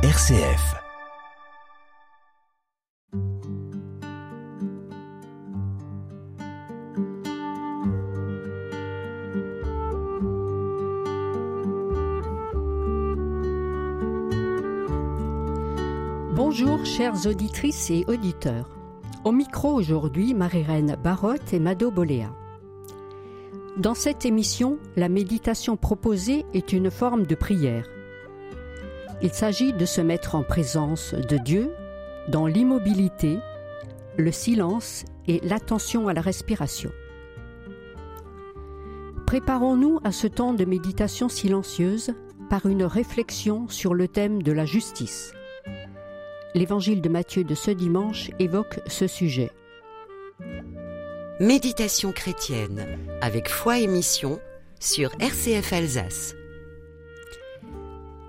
RCF. Bonjour chères auditrices et auditeurs. Au micro aujourd'hui, Marie-Reine Barotte et Mado Boléa. Dans cette émission, la méditation proposée est une forme de prière. Il s'agit de se mettre en présence de Dieu dans l'immobilité, le silence et l'attention à la respiration. Préparons-nous à ce temps de méditation silencieuse par une réflexion sur le thème de la justice. L'évangile de Matthieu de ce dimanche évoque ce sujet. Méditation chrétienne avec foi et mission sur RCF Alsace.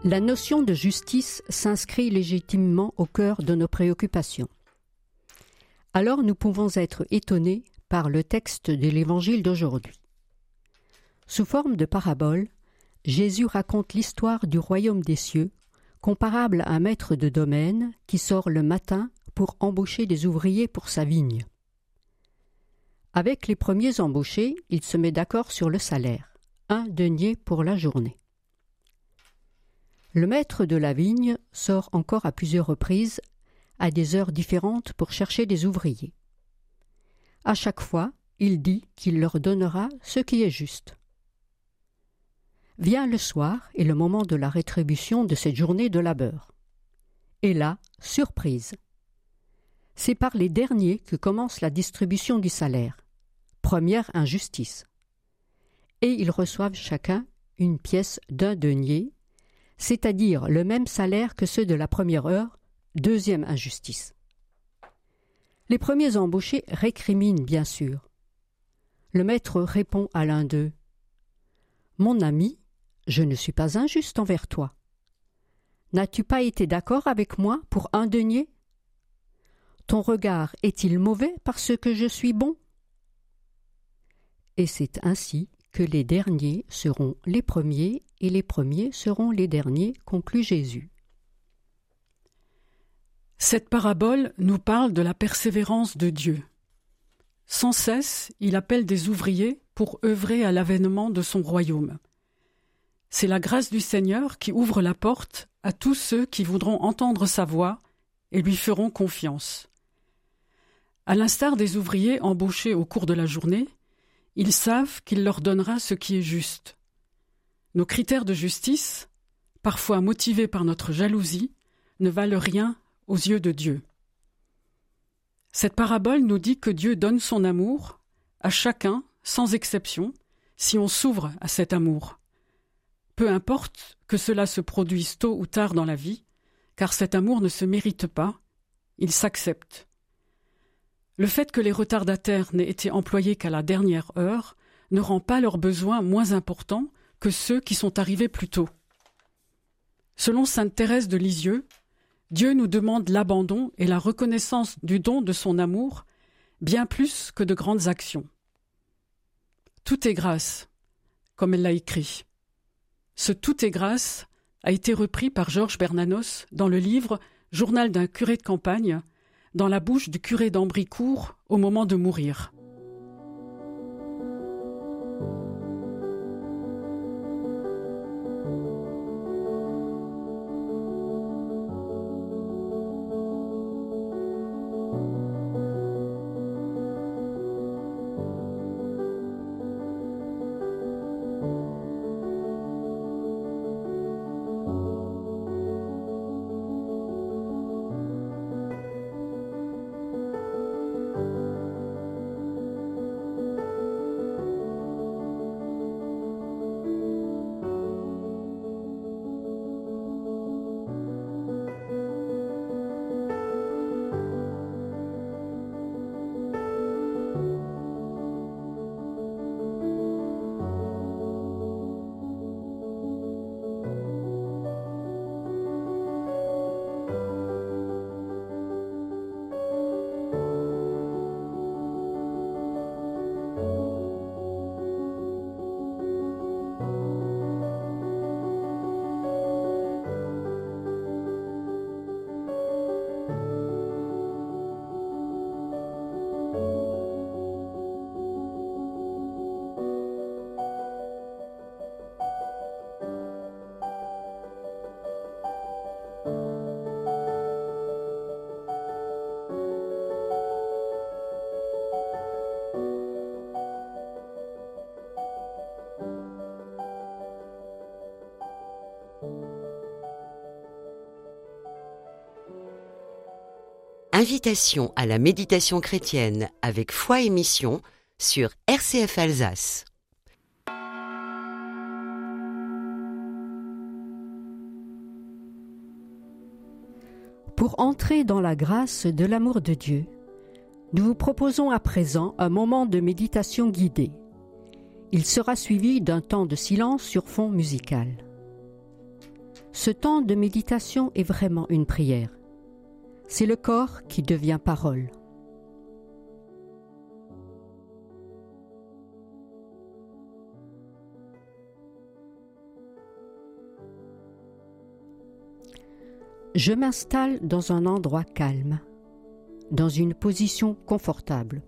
La notion de justice s'inscrit légitimement au cœur de nos préoccupations. Alors nous pouvons être étonnés par le texte de l'Évangile d'aujourd'hui. Sous forme de parabole, Jésus raconte l'histoire du royaume des cieux, comparable à un maître de domaine qui sort le matin pour embaucher des ouvriers pour sa vigne. Avec les premiers embauchés, il se met d'accord sur le salaire, un denier pour la journée. Le maître de la vigne sort encore à plusieurs reprises, à des heures différentes, pour chercher des ouvriers. À chaque fois, il dit qu'il leur donnera ce qui est juste. Vient le soir et le moment de la rétribution de cette journée de labeur. Et là, surprise. C'est par les derniers que commence la distribution du salaire. Première injustice. Et ils reçoivent chacun une pièce d'un denier, c'est-à-dire le même salaire que ceux de la première heure, deuxième injustice. Les premiers embauchés récriminent bien sûr. Le maître répond à l'un d'eux Mon ami, je ne suis pas injuste envers toi. N'as-tu pas été d'accord avec moi pour un denier? Ton regard est-il mauvais parce que je suis bon? Et c'est ainsi que les derniers seront les premiers et les premiers seront les derniers, conclut Jésus. Cette parabole nous parle de la persévérance de Dieu. Sans cesse, il appelle des ouvriers pour œuvrer à l'avènement de son royaume. C'est la grâce du Seigneur qui ouvre la porte à tous ceux qui voudront entendre sa voix et lui feront confiance. À l'instar des ouvriers embauchés au cours de la journée, ils savent qu'il leur donnera ce qui est juste. Nos critères de justice, parfois motivés par notre jalousie, ne valent rien aux yeux de Dieu. Cette parabole nous dit que Dieu donne son amour à chacun, sans exception, si on s'ouvre à cet amour. Peu importe que cela se produise tôt ou tard dans la vie, car cet amour ne se mérite pas, il s'accepte. Le fait que les retardataires n'aient été employés qu'à la dernière heure ne rend pas leurs besoins moins importants que ceux qui sont arrivés plus tôt. Selon sainte Thérèse de Lisieux, Dieu nous demande l'abandon et la reconnaissance du don de son amour bien plus que de grandes actions. Tout est grâce, comme elle l'a écrit. Ce tout est grâce a été repris par Georges Bernanos dans le livre Journal d'un curé de campagne, dans la bouche du curé d'Ambricourt au moment de mourir. Invitation à la méditation chrétienne avec foi et mission sur RCF Alsace. Pour entrer dans la grâce de l'amour de Dieu, nous vous proposons à présent un moment de méditation guidée. Il sera suivi d'un temps de silence sur fond musical. Ce temps de méditation est vraiment une prière. C'est le corps qui devient parole. Je m'installe dans un endroit calme, dans une position confortable.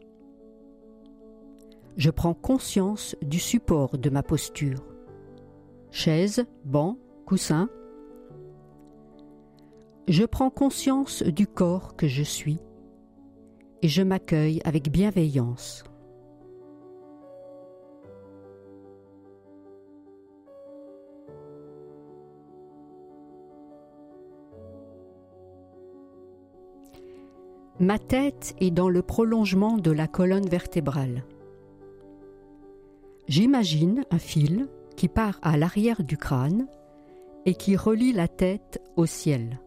Je prends conscience du support de ma posture. Chaise, banc, coussin. Je prends conscience du corps que je suis et je m'accueille avec bienveillance. Ma tête est dans le prolongement de la colonne vertébrale. J'imagine un fil qui part à l'arrière du crâne et qui relie la tête au ciel.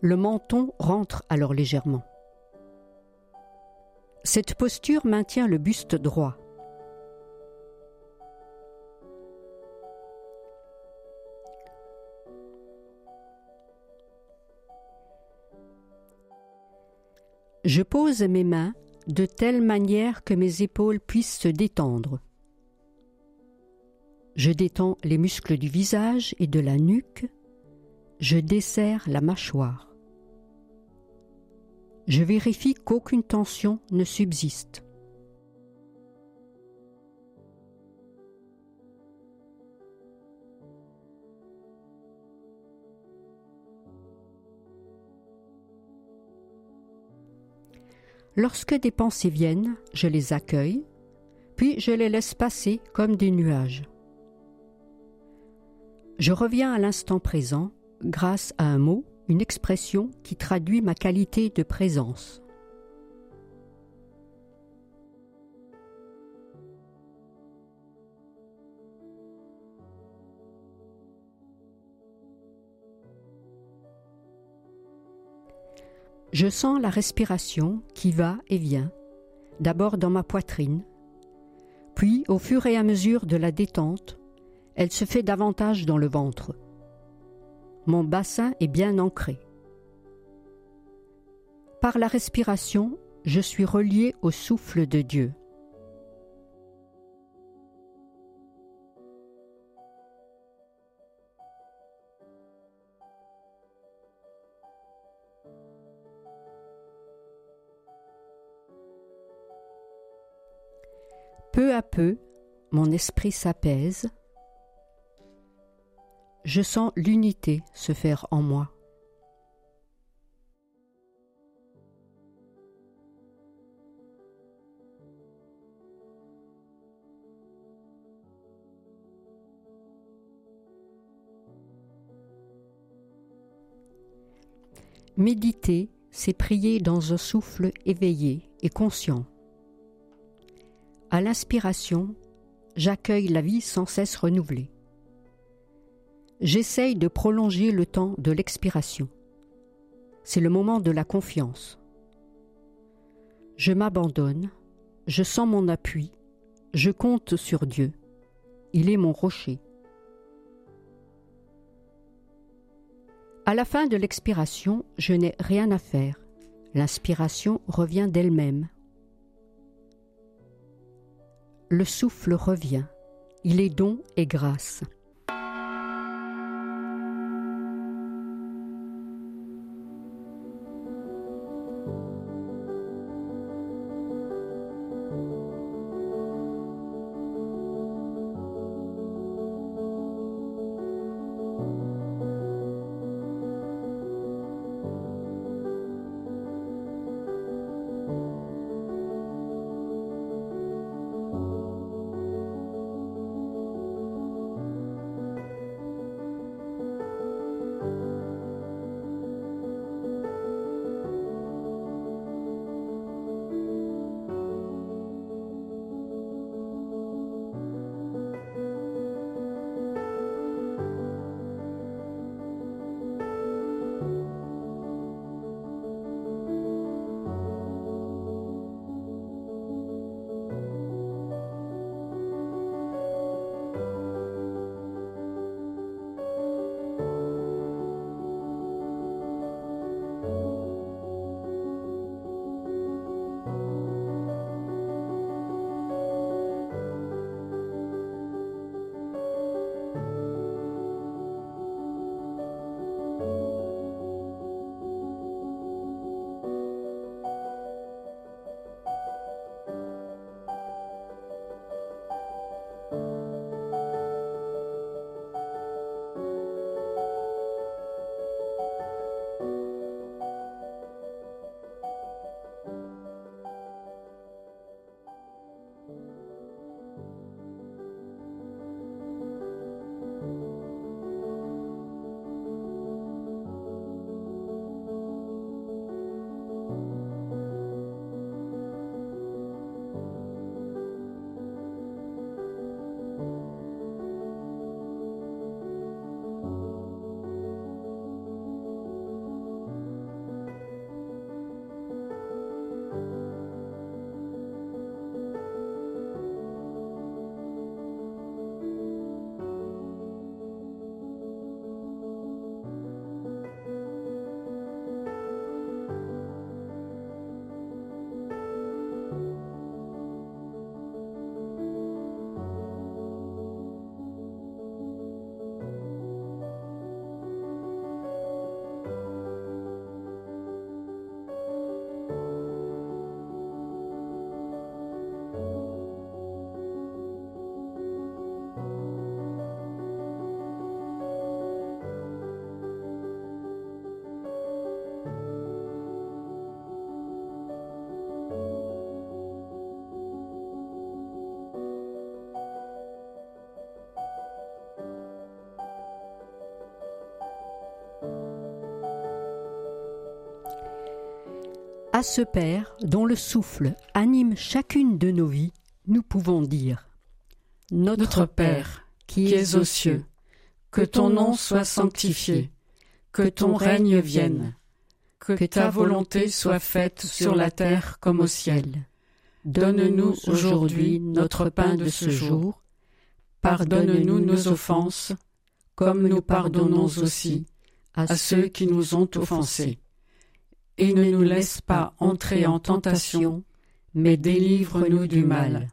Le menton rentre alors légèrement. Cette posture maintient le buste droit. Je pose mes mains de telle manière que mes épaules puissent se détendre. Je détends les muscles du visage et de la nuque. Je desserre la mâchoire. Je vérifie qu'aucune tension ne subsiste. Lorsque des pensées viennent, je les accueille, puis je les laisse passer comme des nuages. Je reviens à l'instant présent grâce à un mot, une expression qui traduit ma qualité de présence. Je sens la respiration qui va et vient, d'abord dans ma poitrine, puis au fur et à mesure de la détente, elle se fait davantage dans le ventre. Mon bassin est bien ancré. Par la respiration, je suis relié au souffle de Dieu. Peu à peu, mon esprit s'apaise. Je sens l'unité se faire en moi. Méditer, c'est prier dans un souffle éveillé et conscient. À l'inspiration, j'accueille la vie sans cesse renouvelée. J'essaye de prolonger le temps de l'expiration. C'est le moment de la confiance. Je m'abandonne, je sens mon appui, je compte sur Dieu. Il est mon rocher. À la fin de l'expiration, je n'ai rien à faire. L'inspiration revient d'elle-même le souffle revient. Il est don et grâce. À ce Père, dont le souffle anime chacune de nos vies, nous pouvons dire Notre Père, qui es aux cieux, que ton nom soit sanctifié, que ton règne vienne, que ta volonté soit faite sur la terre comme au ciel. Donne-nous aujourd'hui notre pain de ce jour. Pardonne-nous nos offenses, comme nous pardonnons aussi à ceux qui nous ont offensés. Et ne nous laisse pas entrer en tentation, mais délivre-nous du mal.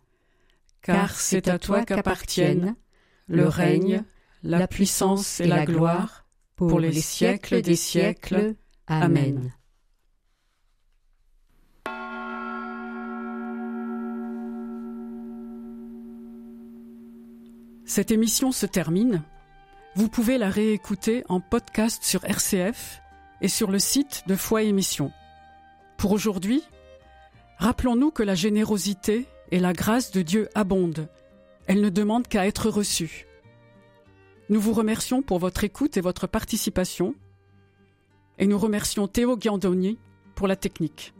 Car c'est à toi qu'appartiennent le règne, la puissance et la gloire pour les siècles des siècles. Amen. Cette émission se termine. Vous pouvez la réécouter en podcast sur RCF et sur le site de Foi Émission. Pour aujourd'hui, rappelons-nous que la générosité et la grâce de Dieu abondent. Elle ne demande qu'à être reçue. Nous vous remercions pour votre écoute et votre participation et nous remercions Théo Giandoni pour la technique.